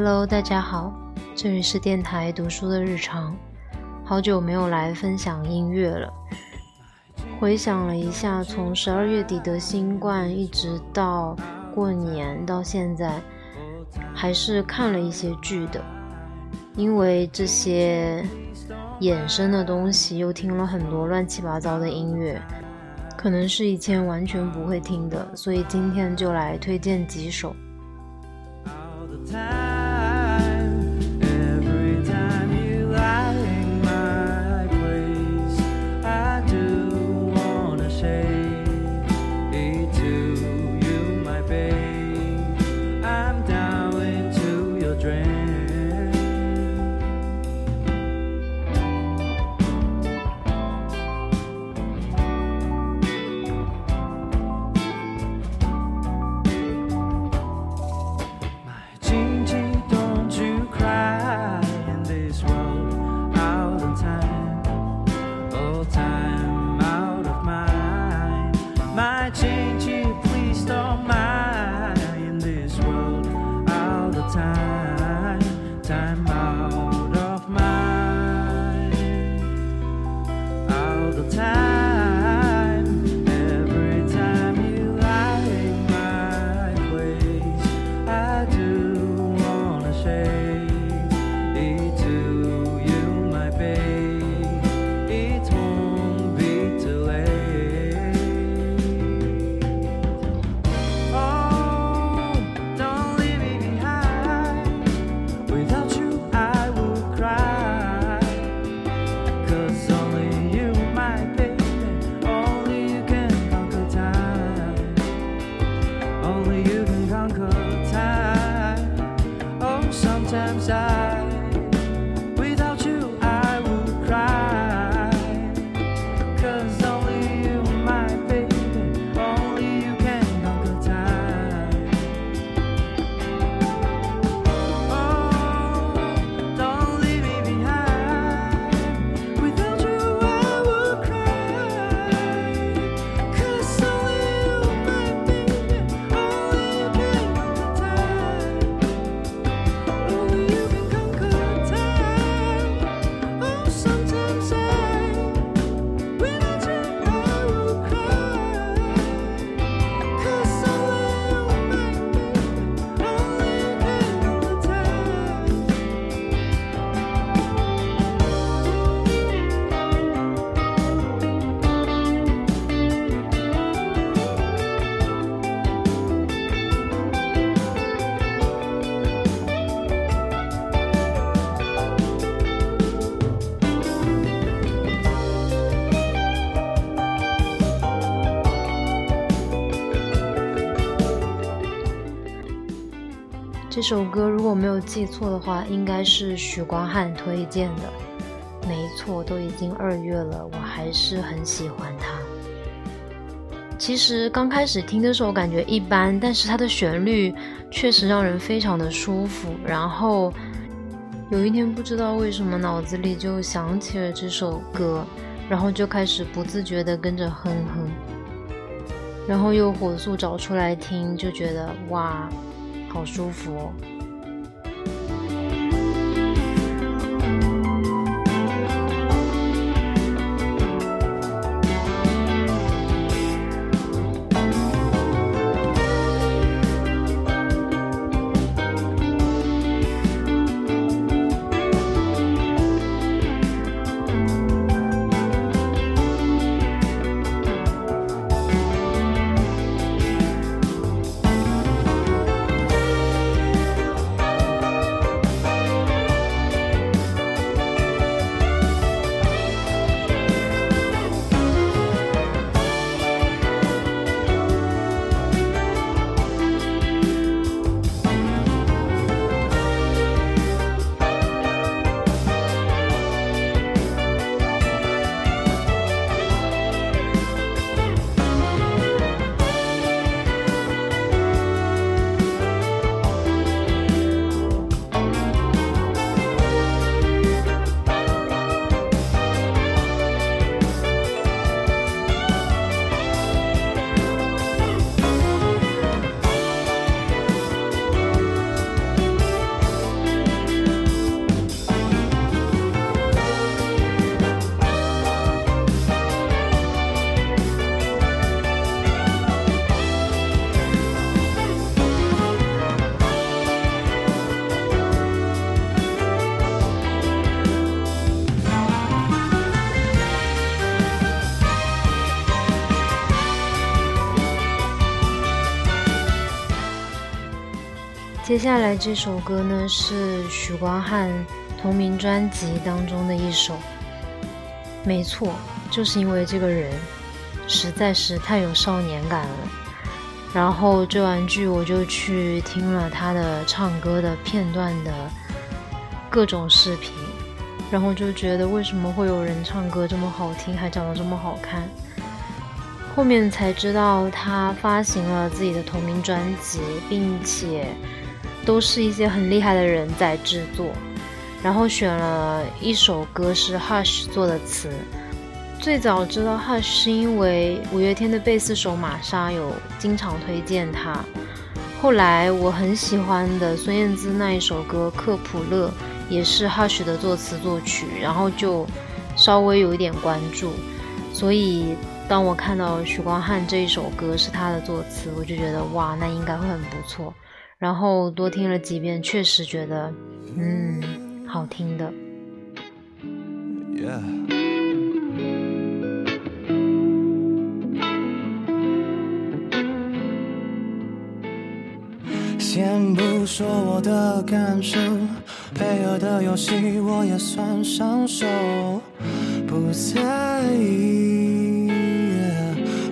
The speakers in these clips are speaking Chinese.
Hello，大家好，这里是电台读书的日常。好久没有来分享音乐了。回想了一下，从十二月底的新冠一直到过年到现在，还是看了一些剧的。因为这些衍生的东西，又听了很多乱七八糟的音乐，可能是以前完全不会听的，所以今天就来推荐几首。这首歌如果没有记错的话，应该是许光汉推荐的。没错，都已经二月了，我还是很喜欢他。其实刚开始听的时候感觉一般，但是它的旋律确实让人非常的舒服。然后有一天不知道为什么脑子里就想起了这首歌，然后就开始不自觉的跟着哼哼，然后又火速找出来听，就觉得哇。好舒服哦。接下来这首歌呢是许光汉同名专辑当中的一首，没错，就是因为这个人实在是太有少年感了。然后追完剧我就去听了他的唱歌的片段的各种视频，然后就觉得为什么会有人唱歌这么好听，还长得这么好看？后面才知道他发行了自己的同名专辑，并且。都是一些很厉害的人在制作，然后选了一首歌是 Hush 做的词。最早知道 Hush 是因为五月天的贝斯手玛莎有经常推荐他。后来我很喜欢的孙燕姿那一首歌《克普勒》也是 Hush 的作词作曲，然后就稍微有一点关注。所以当我看到许光汉这一首歌是他的作词，我就觉得哇，那应该会很不错。然后多听了几遍，确实觉得，嗯，好听的。Yeah. 先不说我的感受，配合的游戏我也算上手，不在意，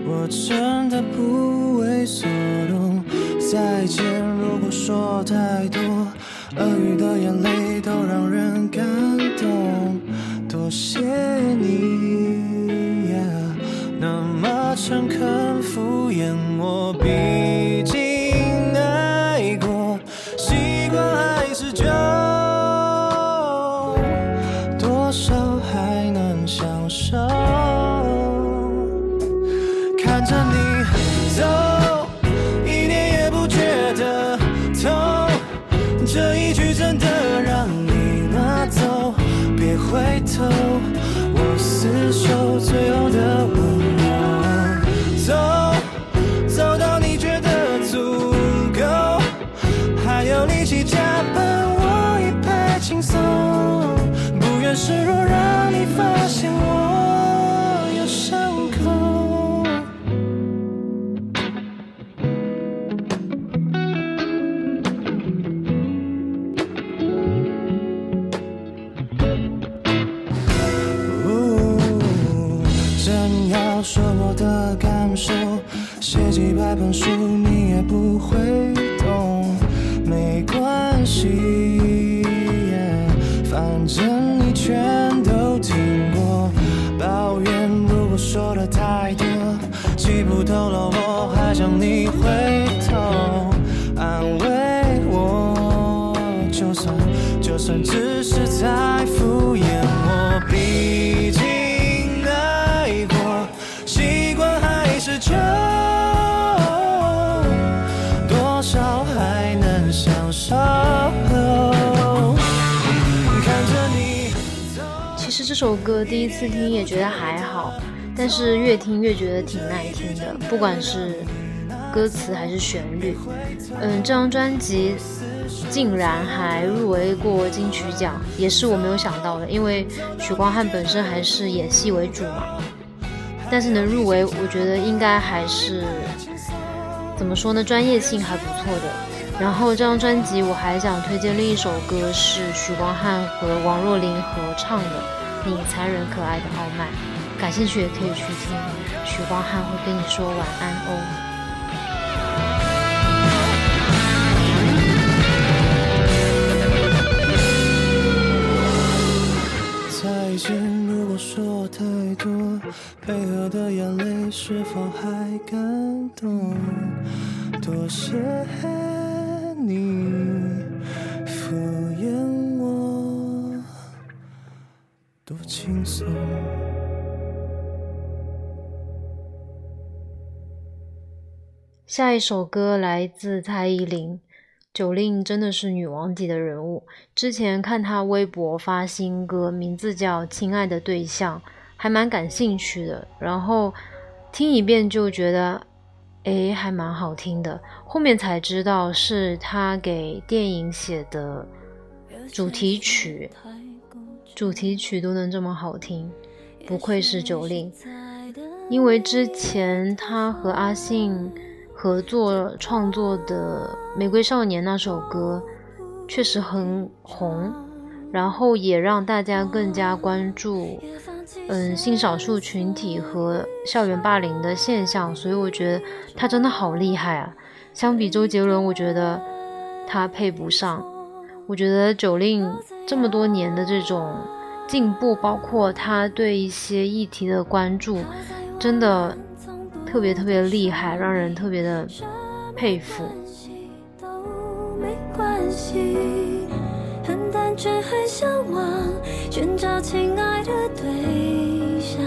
我真的不为所动。再见，说太多，鳄鱼的眼泪都让人感动。多谢你，那么诚恳敷衍我，毕竟爱过，习惯还是旧，多少还能享受。看着你厮守最后这首歌第一次听也觉得还好，但是越听越觉得挺耐听的，不管是歌词还是旋律。嗯，这张专辑竟然还入围过金曲奖，也是我没有想到的，因为许光汉本身还是演戏为主嘛。但是能入围，我觉得应该还是怎么说呢，专业性还不错的。然后这张专辑我还想推荐另一首歌，是许光汉和王若琳合唱的《你残忍可爱的傲慢》，感兴趣也可以去听。许光汉会跟你说晚安哦。再见，如果说太多，配合的眼泪是否还感动？多谢。下一首歌来自蔡依林，九令真的是女王级的人物。之前看她微博发新歌，名字叫《亲爱的对象》，还蛮感兴趣的。然后听一遍就觉得。哎，还蛮好听的。后面才知道是他给电影写的主题曲，主题曲都能这么好听，不愧是九令。因为之前他和阿信合。作创作的《玫瑰少年》那首歌确实很红，然后也让大家更加关注，嗯，性少数群体和校园霸凌的现象。所以我觉得他真的好厉害啊！相比周杰伦，我觉得他配不上。我觉得九令这么多年的这种进步，包括他对一些议题的关注，真的。特别特别厉害，让人特别的佩服。很单纯，很向往寻找亲爱的对象，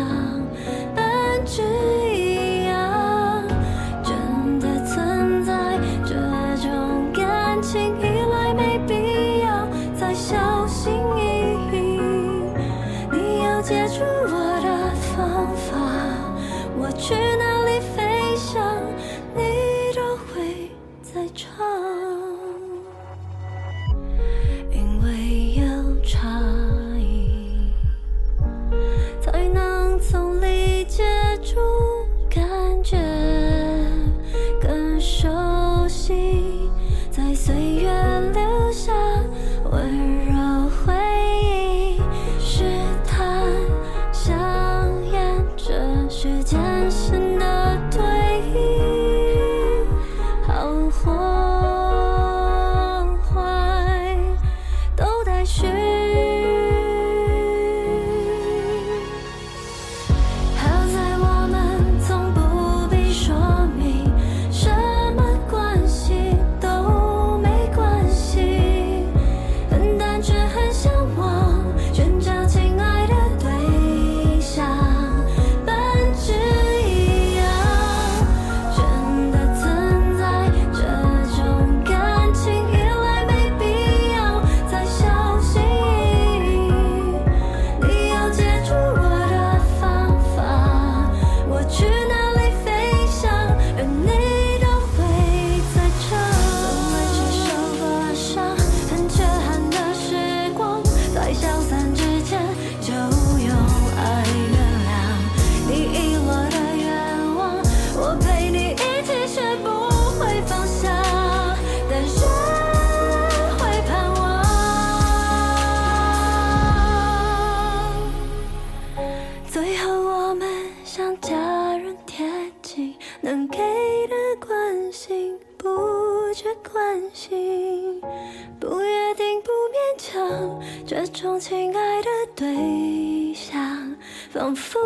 仿佛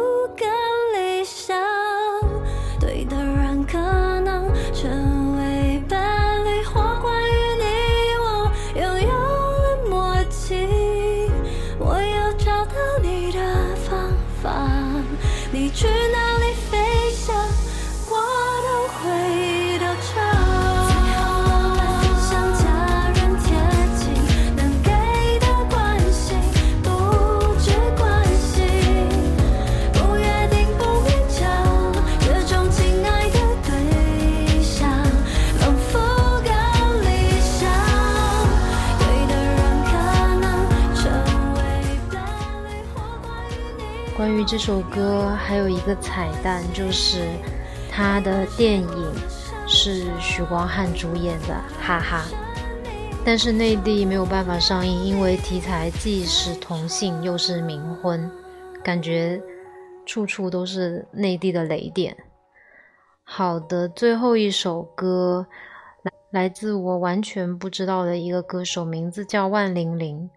这首歌，还有一个彩蛋，就是他的电影是许光汉主演的，哈哈。但是内地没有办法上映，因为题材既是同性又是冥婚，感觉处处都是内地的雷点。好的，最后一首歌来来自我完全不知道的一个歌手，名字叫万玲玲。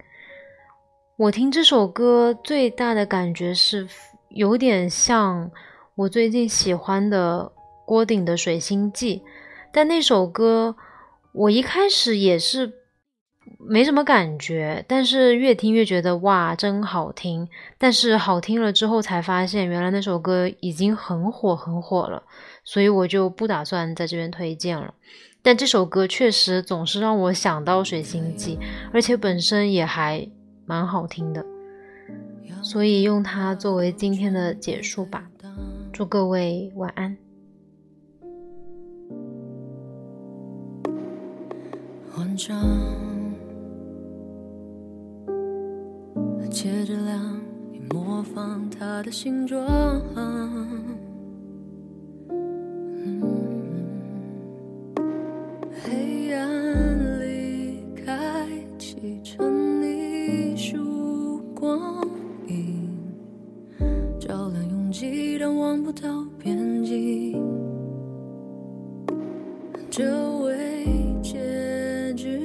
我听这首歌最大的感觉是，有点像我最近喜欢的郭顶的《水星记》，但那首歌我一开始也是没什么感觉，但是越听越觉得哇，真好听！但是好听了之后才发现，原来那首歌已经很火很火了，所以我就不打算在这边推荐了。但这首歌确实总是让我想到《水星记》，而且本身也还。蛮好听的所以用它作为今天的结束吧祝各位晚安。文章接着量模仿他的形状。黑暗里开汽车既然望不到边际。这未结局，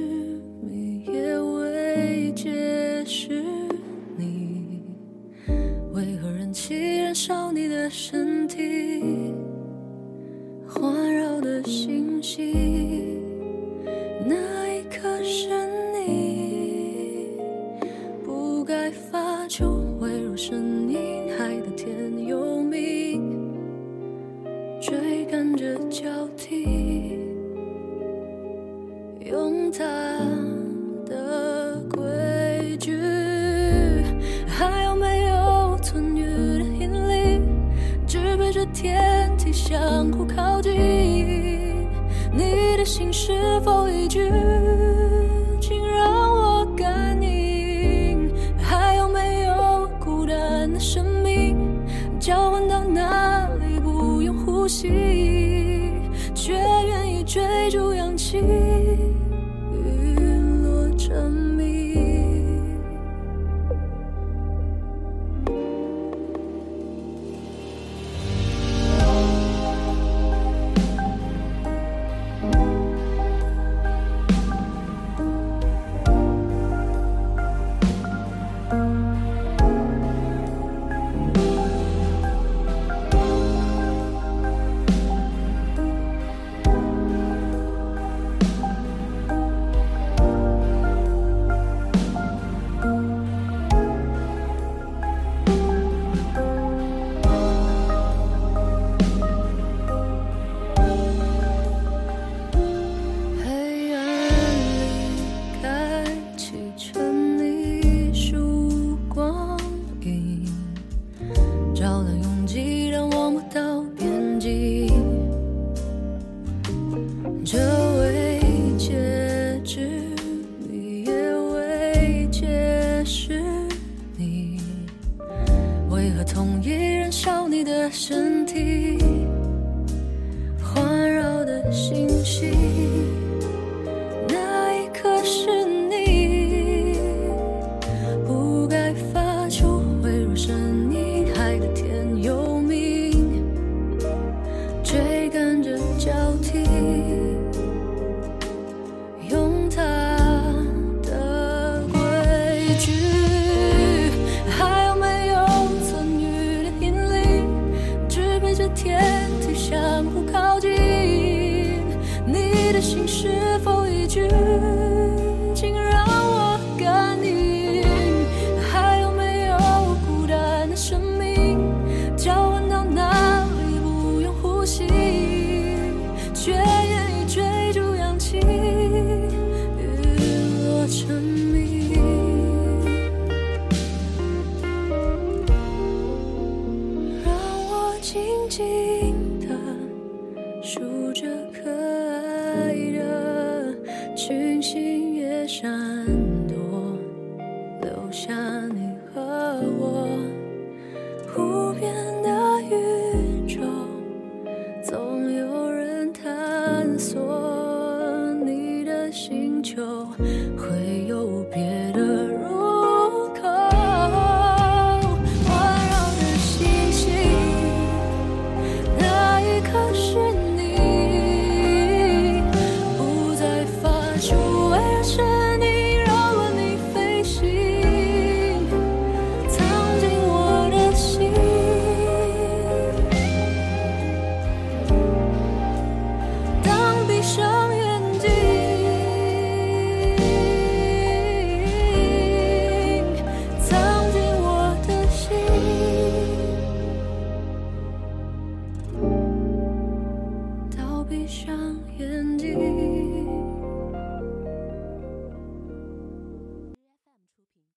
你也未解释你为何人气燃烧你的身。用大的规矩，还有没有存余的引力，支配着天体相互靠近？你的心是否已拒？请让我感应，还有没有孤单的生命，交换到哪里不用呼吸？